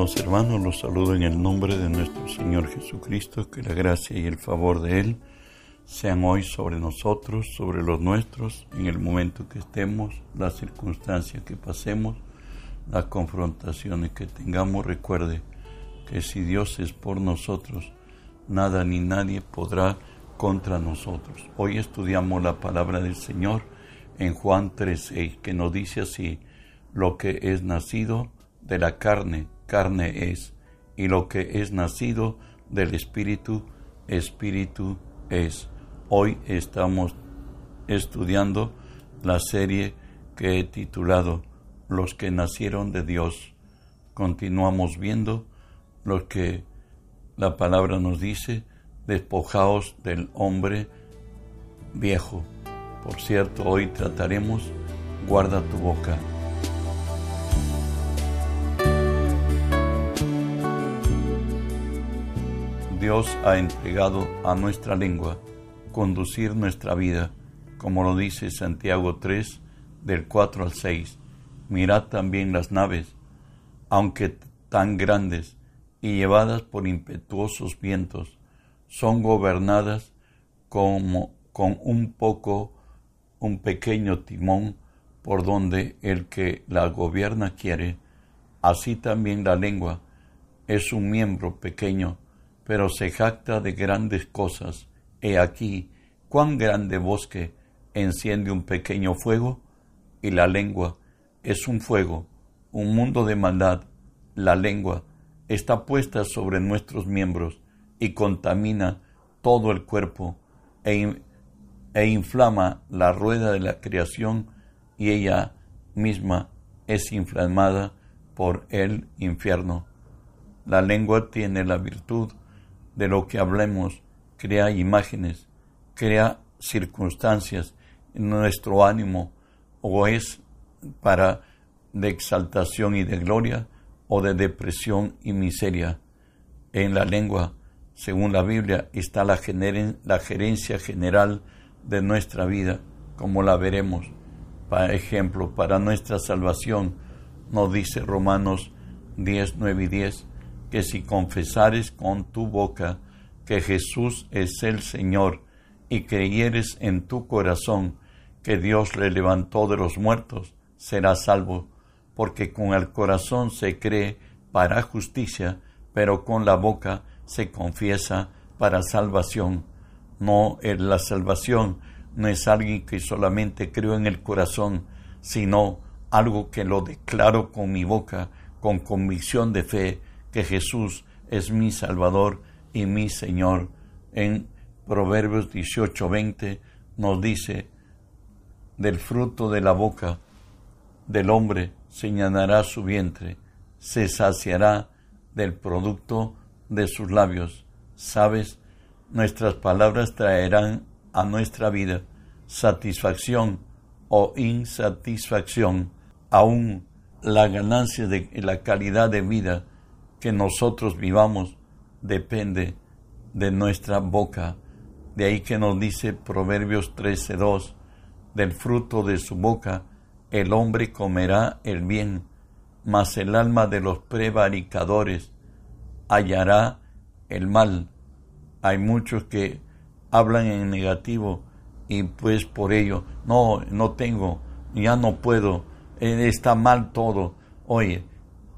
Amados hermanos, los saludo en el nombre de nuestro Señor Jesucristo, que la gracia y el favor de Él sean hoy sobre nosotros, sobre los nuestros, en el momento que estemos, las circunstancias que pasemos, las confrontaciones que tengamos. Recuerde que si Dios es por nosotros, nada ni nadie podrá contra nosotros. Hoy estudiamos la palabra del Señor en Juan 3:6, que nos dice así, lo que es nacido de la carne, carne es, y lo que es nacido del Espíritu, Espíritu es. Hoy estamos estudiando la serie que he titulado Los que nacieron de Dios. Continuamos viendo lo que la palabra nos dice, despojaos del hombre viejo. Por cierto, hoy trataremos, guarda tu boca. Dios ha entregado a nuestra lengua conducir nuestra vida, como lo dice Santiago 3, del 4 al 6. Mirad también las naves, aunque tan grandes y llevadas por impetuosos vientos, son gobernadas como con un poco, un pequeño timón por donde el que la gobierna quiere. Así también la lengua es un miembro pequeño, pero se jacta de grandes cosas He aquí cuán grande bosque enciende un pequeño fuego, y la lengua es un fuego, un mundo de maldad. La lengua está puesta sobre nuestros miembros y contamina todo el cuerpo e, e inflama la rueda de la creación y ella misma es inflamada por el infierno. La lengua tiene la virtud de lo que hablemos crea imágenes, crea circunstancias en nuestro ánimo, o es para de exaltación y de gloria, o de depresión y miseria. En la lengua, según la Biblia, está la, la gerencia general de nuestra vida, como la veremos. Por ejemplo, para nuestra salvación, nos dice Romanos 10, 9 y 10, que si confesares con tu boca que Jesús es el Señor y creyeres en tu corazón que Dios le levantó de los muertos, serás salvo, porque con el corazón se cree para justicia, pero con la boca se confiesa para salvación. No, en la salvación no es alguien que solamente creo en el corazón, sino algo que lo declaro con mi boca, con convicción de fe, que Jesús es mi Salvador y mi Señor. En Proverbios 18:20 nos dice, del fruto de la boca del hombre señalará su vientre, se saciará del producto de sus labios. Sabes, nuestras palabras traerán a nuestra vida satisfacción o insatisfacción, aún la ganancia de la calidad de vida que nosotros vivamos depende de nuestra boca. De ahí que nos dice Proverbios 13:2, del fruto de su boca el hombre comerá el bien, mas el alma de los prevaricadores hallará el mal. Hay muchos que hablan en negativo y pues por ello, no, no tengo, ya no puedo, eh, está mal todo. Oye,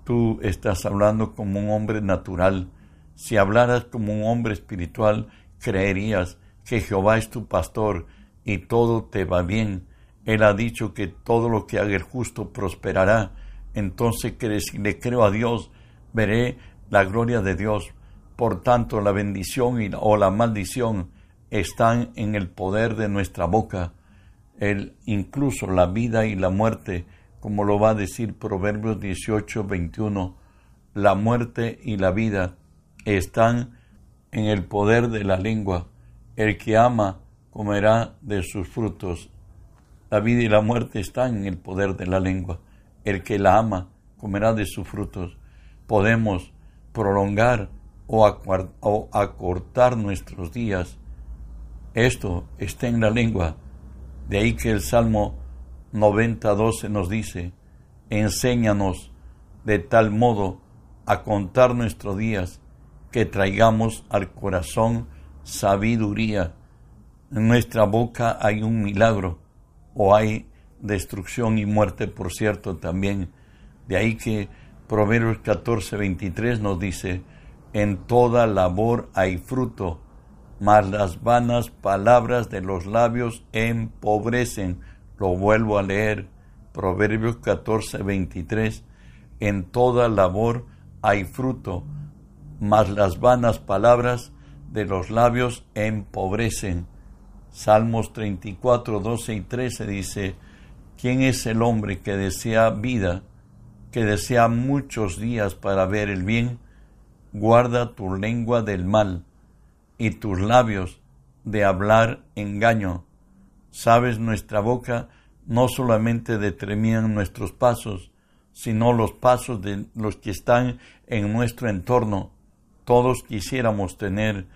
tú estás hablando como un hombre natural, si hablaras como un hombre espiritual, creerías que Jehová es tu pastor y todo te va bien. Él ha dicho que todo lo que haga el justo prosperará. Entonces, si le creo a Dios, veré la gloria de Dios. Por tanto, la bendición o la maldición están en el poder de nuestra boca. El, incluso la vida y la muerte, como lo va a decir Proverbios 18, 21, la muerte y la vida están en el poder de la lengua. El que ama comerá de sus frutos. La vida y la muerte están en el poder de la lengua. El que la ama comerá de sus frutos. Podemos prolongar o, acortar nuestros días. Esto está en la lengua. De ahí que el Salmo 90.12 nos dice, enséñanos de tal modo a contar nuestros días, que traigamos al corazón sabiduría. En nuestra boca hay un milagro, o hay destrucción y muerte, por cierto, también. De ahí que Proverbios 14, 23 nos dice, en toda labor hay fruto, mas las vanas palabras de los labios empobrecen. Lo vuelvo a leer. Proverbios 14, 23. En toda labor hay fruto, mas las vanas palabras de los labios empobrecen. Salmos 34, 12 y 13 dice, ¿quién es el hombre que desea vida, que desea muchos días para ver el bien? Guarda tu lengua del mal y tus labios de hablar engaño. Sabes, nuestra boca no solamente determinan nuestros pasos, sino los pasos de los que están en nuestro entorno. Todos quisiéramos tener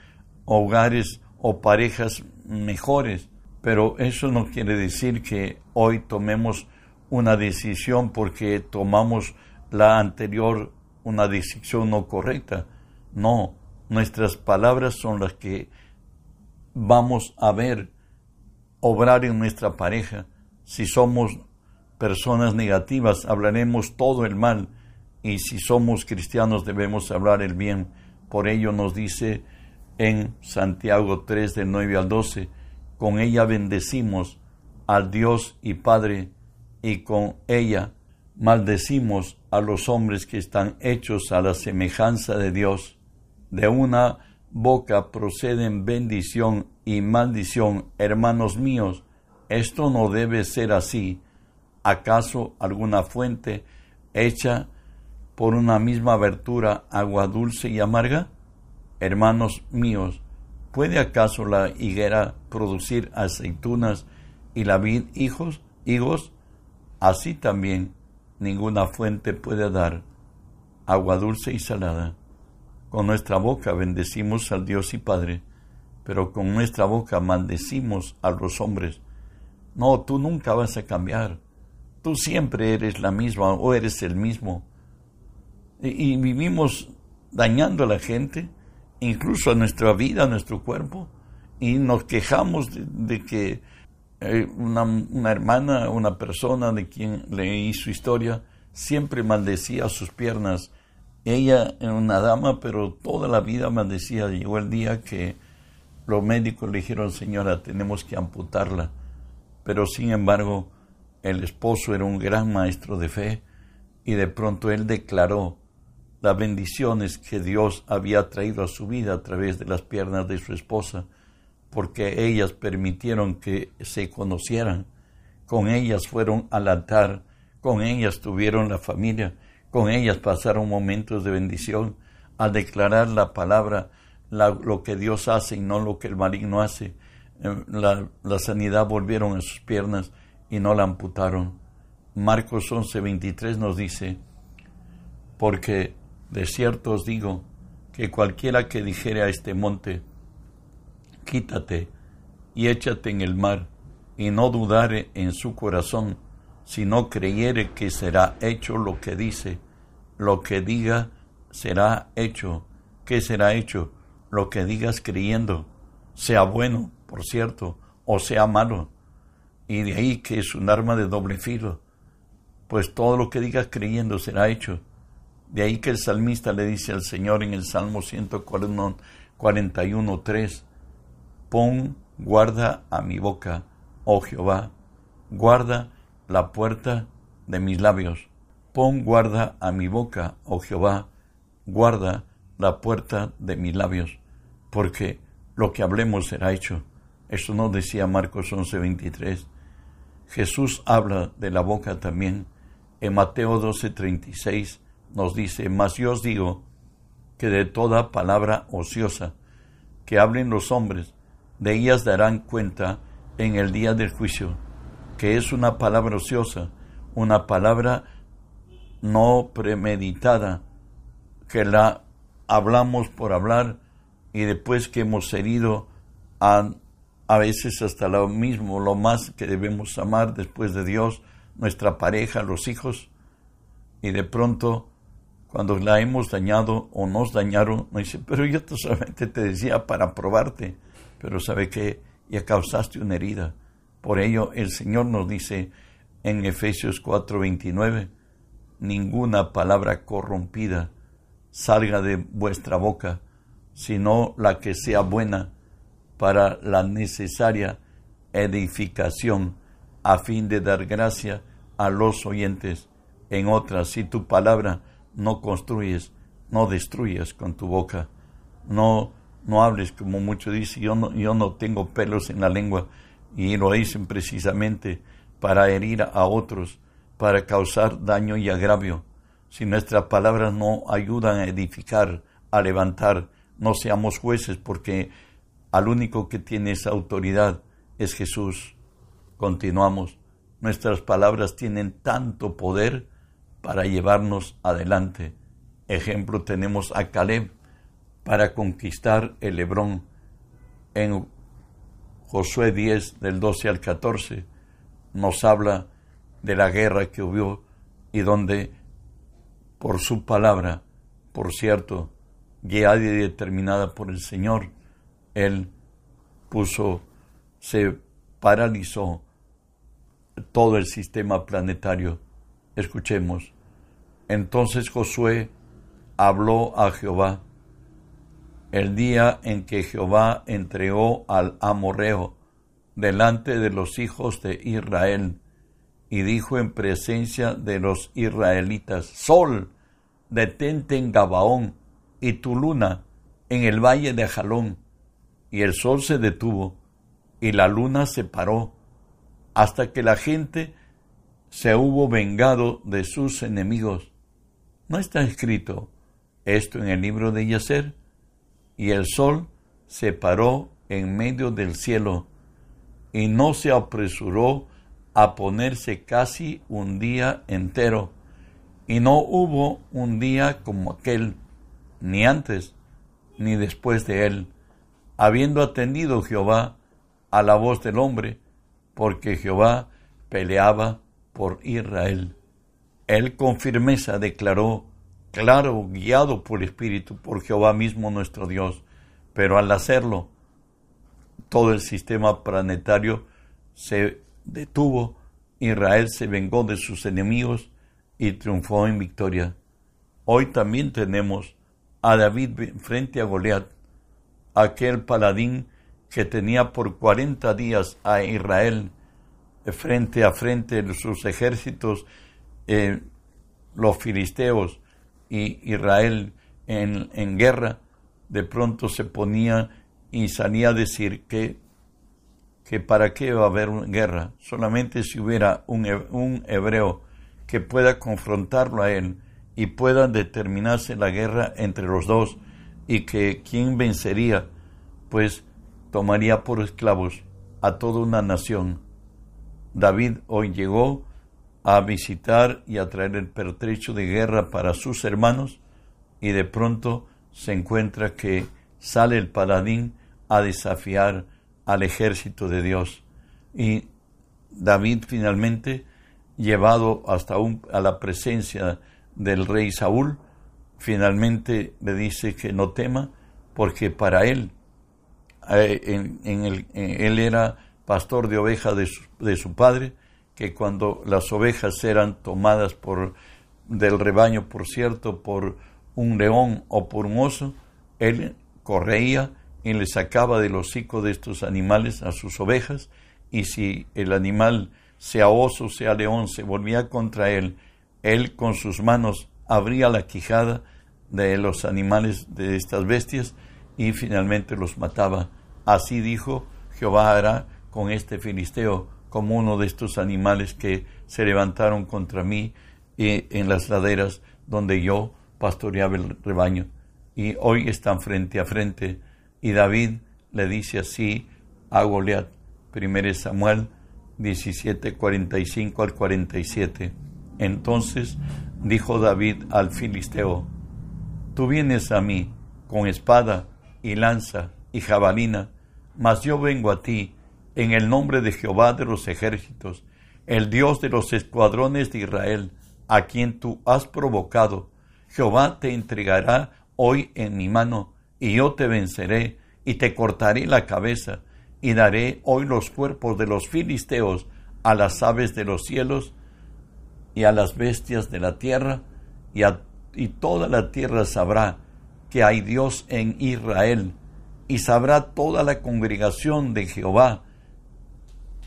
hogares o parejas mejores, pero eso no quiere decir que hoy tomemos una decisión porque tomamos la anterior una decisión no correcta. No, nuestras palabras son las que vamos a ver obrar en nuestra pareja. Si somos personas negativas, hablaremos todo el mal, y si somos cristianos debemos hablar el bien. Por ello nos dice en Santiago 3 del 9 al 12, con ella bendecimos al Dios y Padre, y con ella maldecimos a los hombres que están hechos a la semejanza de Dios. De una boca proceden bendición y maldición, hermanos míos, esto no debe ser así. ¿Acaso alguna fuente hecha por una misma abertura agua dulce y amarga? Hermanos míos, ¿puede acaso la higuera producir aceitunas y la vid hijos, higos? Así también ninguna fuente puede dar agua dulce y salada. Con nuestra boca bendecimos al Dios y Padre, pero con nuestra boca maldecimos a los hombres. No, tú nunca vas a cambiar. Tú siempre eres la misma o eres el mismo. Y, vivimos dañando a la gente incluso a nuestra vida, a nuestro cuerpo, y nos quejamos de, que eh, una, una, hermana, una persona de quien leí su historia, siempre maldecía sus piernas. Ella era una dama, pero toda la vida maldecía. Llegó el día que los médicos le dijeron, señora, tenemos que amputarla. Pero sin embargo, el esposo era un gran maestro de fe y de pronto él declaró, las bendiciones que Dios había traído a su vida a través de las piernas de su esposa, porque ellas permitieron que se conocieran, con ellas fueron al altar, con ellas tuvieron la familia, con ellas pasaron momentos de bendición, al declarar la palabra, lo que Dios hace y no lo que el maligno hace. Eh, la, la sanidad volvieron a sus piernas y no la amputaron. Marcos 11:23 nos dice, porque de cierto os digo que cualquiera que dijere a este monte, quítate y échate en el mar, y no dudare en su corazón, sino creyere que será hecho lo que dice, lo que diga será hecho. ¿Qué será hecho? Lo que digas creyendo, sea bueno, por cierto, o sea malo. Y de ahí que es un arma de doble filo, pues todo lo que digas creyendo será hecho. De ahí que el salmista le dice al Señor en el Salmo 141, 3, pon guarda a mi boca, oh Jehová, guarda la puerta de mis labios. Pon guarda a mi boca, oh Jehová, guarda la puerta de mis labios, porque lo que hablemos será hecho. Esto no decía Marcos 11:23. Jesús habla de la boca también. En Mateo 12:36 nos dice, mas yo os digo que de toda palabra ociosa que hablen los hombres, de ellas darán cuenta en el día del juicio, que es una palabra ociosa, una palabra no premeditada, que la hablamos por hablar y después que hemos herido a, a veces hasta lo mismo, lo más que debemos amar después de Dios, nuestra pareja, los hijos, y de pronto cuando la hemos dañado o nos dañaron, nos dice, pero yo solamente te decía para probarte, pero sabe que ya causaste una herida. Por ello el Señor nos dice en Efesios 4:29, ninguna palabra corrompida salga de vuestra boca, sino la que sea buena para la necesaria edificación a fin de dar gracia a los oyentes. En otras, si tu palabra no construyes, no destruyes con tu boca, no, no hables como muchos dicen, yo no, yo no tengo pelos en la lengua, y lo dicen precisamente para herir a otros, para causar daño y agravio. Si nuestras palabras no ayudan a edificar, a levantar, no seamos jueces, porque al único que tiene esa autoridad es Jesús. Continuamos. Nuestras palabras tienen tanto poder para llevarnos adelante. Ejemplo tenemos a Caleb para conquistar el Hebrón. En Josué 10 del 12 al 14 nos habla de la guerra que hubo y donde por su palabra, por cierto, guiada y determinada por el Señor, Él puso, se paralizó todo el sistema planetario. Escuchemos. Entonces Josué habló a Jehová el día en que Jehová entregó al amorreo delante de los hijos de Israel y dijo en presencia de los israelitas, Sol, detente en Gabaón y tu luna en el valle de Jalón. Y el sol se detuvo y la luna se paró hasta que la gente se hubo vengado de sus enemigos. ¿No está escrito esto en el libro de Yacer? Y el sol se paró en medio del cielo y no se apresuró a ponerse casi un día entero, y no hubo un día como aquel, ni antes ni después de él, habiendo atendido Jehová a la voz del hombre, porque Jehová peleaba por Israel. Él con firmeza declaró, claro, guiado por el Espíritu, por Jehová mismo nuestro Dios, pero al hacerlo, todo el sistema planetario se detuvo, Israel se vengó de sus enemigos y triunfó en victoria. Hoy también tenemos a David frente a Goliat, aquel paladín que tenía por cuarenta días a Israel frente a frente sus ejércitos, eh, los filisteos y Israel en, en guerra, de pronto se ponía y salía a decir que, que para qué va a haber una guerra, solamente si hubiera un, un hebreo que pueda confrontarlo a él y pueda determinarse la guerra entre los dos y que quien vencería, pues tomaría por esclavos a toda una nación. David hoy llegó a visitar y a traer el pertrecho de guerra para sus hermanos y de pronto se encuentra que sale el paladín a desafiar al ejército de Dios. Y David finalmente, llevado hasta un, a la presencia del rey Saúl, finalmente le dice que no tema, porque para él, eh, en, el, eh, él era pastor de ovejas de de su padre, que cuando las ovejas eran tomadas por del rebaño, por cierto, por un león o por un oso, él corría y le sacaba del hocico de estos animales a sus ovejas, y si el animal, sea oso, sea león, se volvía contra él, él con sus manos abría la quijada de los animales de estas bestias y finalmente los mataba. Así dijo Jehová hará con este filisteo como uno de estos animales que se levantaron contra mí en las laderas donde yo pastoreaba el rebaño. Y hoy están frente a frente. Y David le dice así a Goliat, 1 Samuel 17, 45 al 47. Entonces dijo David al filisteo, Tú vienes a mí con espada y lanza y jabalina, mas yo vengo a ti en el nombre de Jehová de los ejércitos, el Dios de los escuadrones de Israel, a quien tú has provocado. Jehová te entregará hoy en mi mano, y yo te venceré, y te cortaré la cabeza, y daré hoy los cuerpos de los filisteos a las aves de los cielos, y a las bestias de la tierra, y, y toda la tierra sabrá que hay Dios en Israel, y sabrá toda la congregación de Jehová,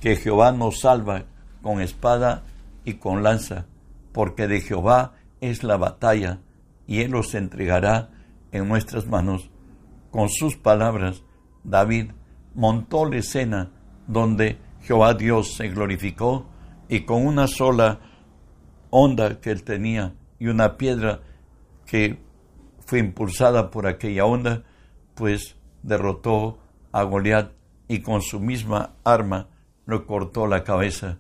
que Jehová nos salva con espada y con lanza, porque de Jehová es la batalla, y él los entregará en nuestras manos. Con sus palabras, David montó la escena donde Jehová Dios se glorificó y con una sola onda que él tenía y una piedra que fue impulsada por aquella onda, pues derrotó a Goliat y con su misma arma le cortó la cabeza.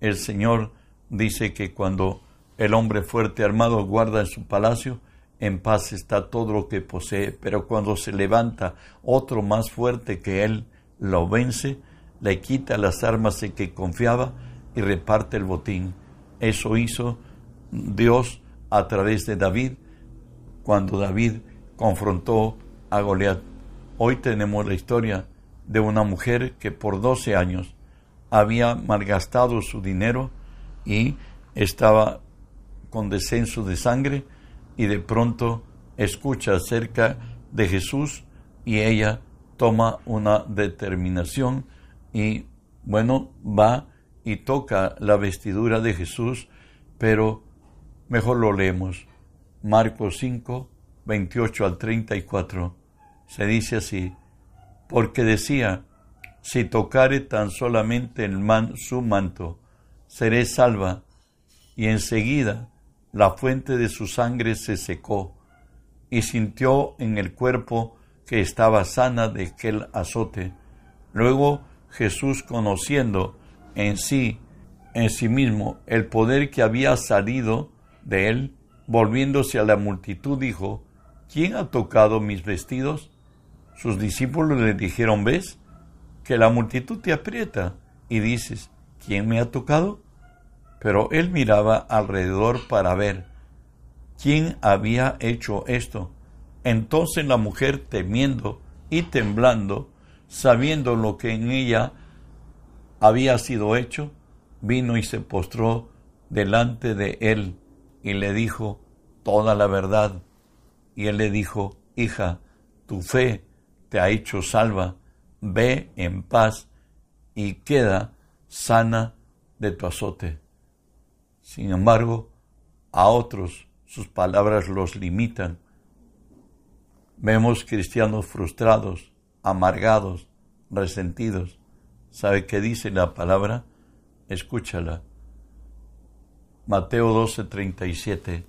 El Señor dice que cuando el hombre fuerte armado guarda en su palacio, en paz está todo lo que posee, pero cuando se levanta otro más fuerte que él, lo vence, le quita las armas en que confiaba y reparte el botín. Eso hizo Dios a través de David cuando David confrontó a Goliat. Hoy tenemos la historia de una mujer que por 12 años había malgastado su dinero y estaba con descenso de sangre y de pronto escucha acerca de Jesús y ella toma una determinación y bueno, va y toca la vestidura de Jesús, pero mejor lo leemos. Marcos 5, 28 al 34. Se dice así, porque decía, si tocare tan solamente el man, su manto, seré salva. Y enseguida la fuente de su sangre se secó, y sintió en el cuerpo que estaba sana de aquel azote. Luego Jesús, conociendo en sí, en sí mismo, el poder que había salido de él, volviéndose a la multitud, dijo, ¿quién ha tocado mis vestidos? Sus discípulos le dijeron, ¿ves? Que la multitud te aprieta y dices, ¿quién me ha tocado? Pero él miraba alrededor para ver quién había hecho esto. Entonces la mujer, temiendo y temblando, sabiendo lo que en ella había sido hecho, vino y se postró delante de él y le dijo toda la verdad. Y él le dijo, hija, tu fe te ha hecho salva, ve en paz y queda sana de tu azote. Sin embargo, a otros sus palabras los limitan. Vemos cristianos frustrados, amargados, resentidos. ¿Sabe qué dice la palabra? Escúchala. Mateo 12:37,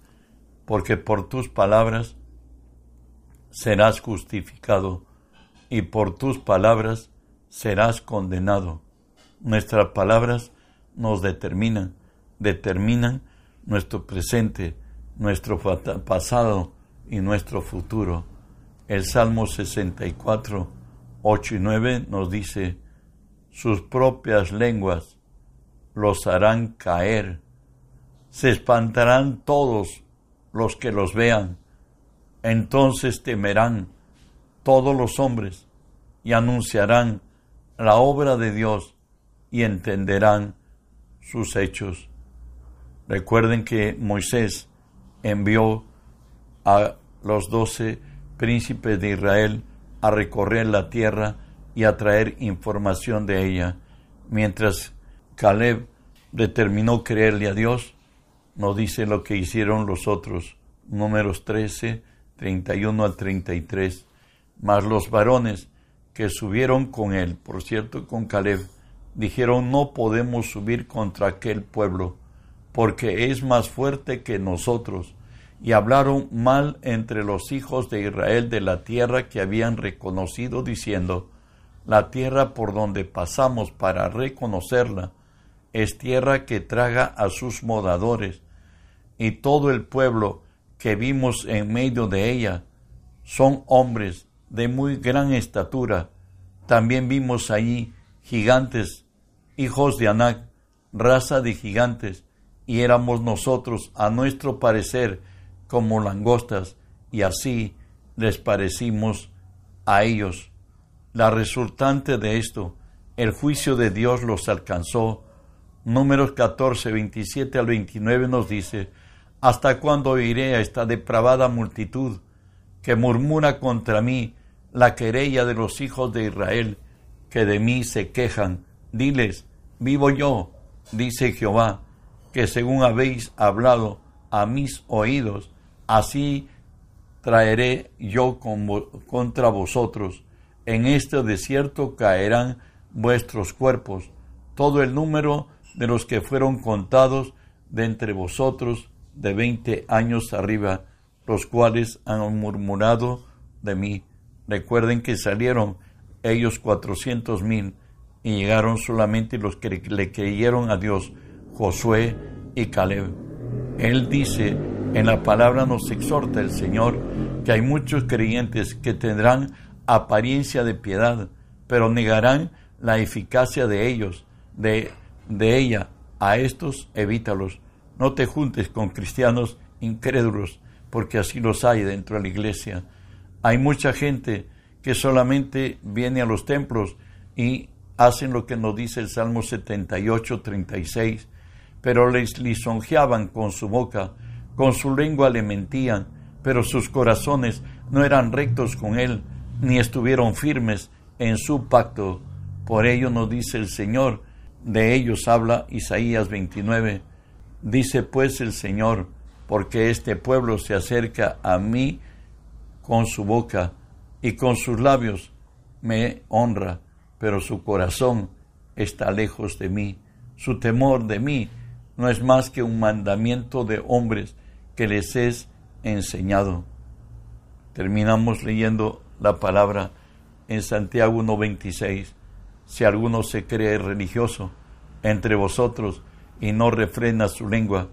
porque por tus palabras serás justificado y por tus palabras serás condenado. Nuestras palabras nos determinan determinan nuestro presente, nuestro pasado y nuestro futuro. El Salmo 64, 8 y 9 nos dice, sus propias lenguas los harán caer, se espantarán todos los que los vean, entonces temerán todos los hombres y anunciarán la obra de Dios y entenderán sus hechos. Recuerden que Moisés envió a los doce príncipes de Israel a recorrer la tierra y a traer información de ella, mientras Caleb determinó creerle a Dios, no dice lo que hicieron los otros, números 13, 31 al 33, mas los varones que subieron con él, por cierto, con Caleb, dijeron, no podemos subir contra aquel pueblo, porque es más fuerte que nosotros. Y hablaron mal entre los hijos de Israel de la tierra que habían reconocido, diciendo, la tierra por donde pasamos para reconocerla es tierra que traga a sus modadores, y todo el pueblo que vimos en medio de ella son hombres de muy gran estatura. También vimos allí gigantes, hijos de Anac, raza de gigantes, y éramos nosotros, a nuestro parecer, como langostas, y así les parecimos a ellos. La resultante de esto, el juicio de Dios los alcanzó. Números 14, 27 al 29 nos dice, ¿Hasta cuándo oiré a esta depravada multitud que murmura contra mí la querella de los hijos de Israel, que de mí se quejan? Diles, vivo yo, dice Jehová, que según habéis hablado a mis oídos, así traeré yo contra vosotros. En este desierto caerán vuestros cuerpos, todo el número de los que fueron contados de entre vosotros de veinte años arriba, los cuales han murmurado de mí. Recuerden que salieron ellos cuatrocientos mil y llegaron solamente los que le creyeron a Dios, Josué y Caleb. Él dice, en la palabra nos exhorta el Señor, que hay muchos creyentes que tendrán apariencia de piedad, pero negarán la eficacia de ellos, de, de ella. A estos evítalos. No te juntes con cristianos incrédulos, porque así los hay dentro de la iglesia. Hay mucha gente que solamente viene a los templos y hacen lo que nos dice el Salmo 78, 36, pero les lisonjeaban con su boca, con su lengua le mentían, pero sus corazones no eran rectos con él, ni estuvieron firmes en su pacto. Por ello nos dice el Señor, de ellos habla Isaías 29, Dice pues el Señor, porque este pueblo se acerca a mí con su boca y con sus labios me honra, pero su corazón está lejos de mí. Su temor de mí no es más que un mandamiento de hombres que les es enseñado. Terminamos leyendo la palabra en Santiago 1.26. Si alguno se cree religioso entre vosotros, y no refrena su lengua,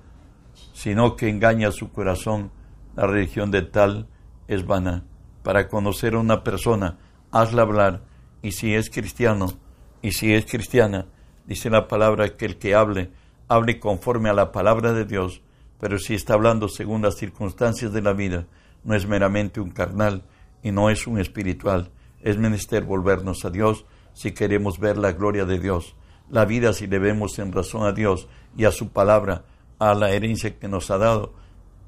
sino que engaña su corazón, la religión de tal es vana. Para conocer a una persona, hazla hablar, y si es cristiano, y si es cristiana, dice la palabra que el que hable, hable conforme a la palabra de Dios, pero si está hablando según las circunstancias de la vida, no es meramente un carnal y no es un espiritual. Es menester volvernos a Dios si queremos ver la gloria de Dios la vida si debemos en razón a Dios y a su palabra, a la herencia que nos ha dado,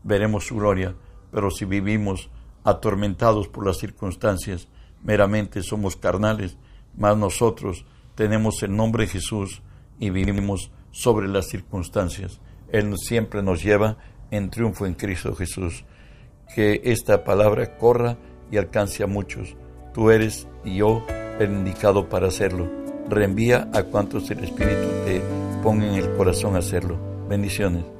veremos su gloria. Pero si vivimos atormentados por las circunstancias, meramente somos carnales, mas nosotros tenemos el nombre de Jesús y vivimos sobre las circunstancias. Él siempre nos lleva en triunfo en Cristo Jesús. Que esta palabra corra y alcance a muchos. Tú eres y yo el indicado para hacerlo reenvía a cuantos el Espíritu te ponga en el corazón hacerlo. Bendiciones.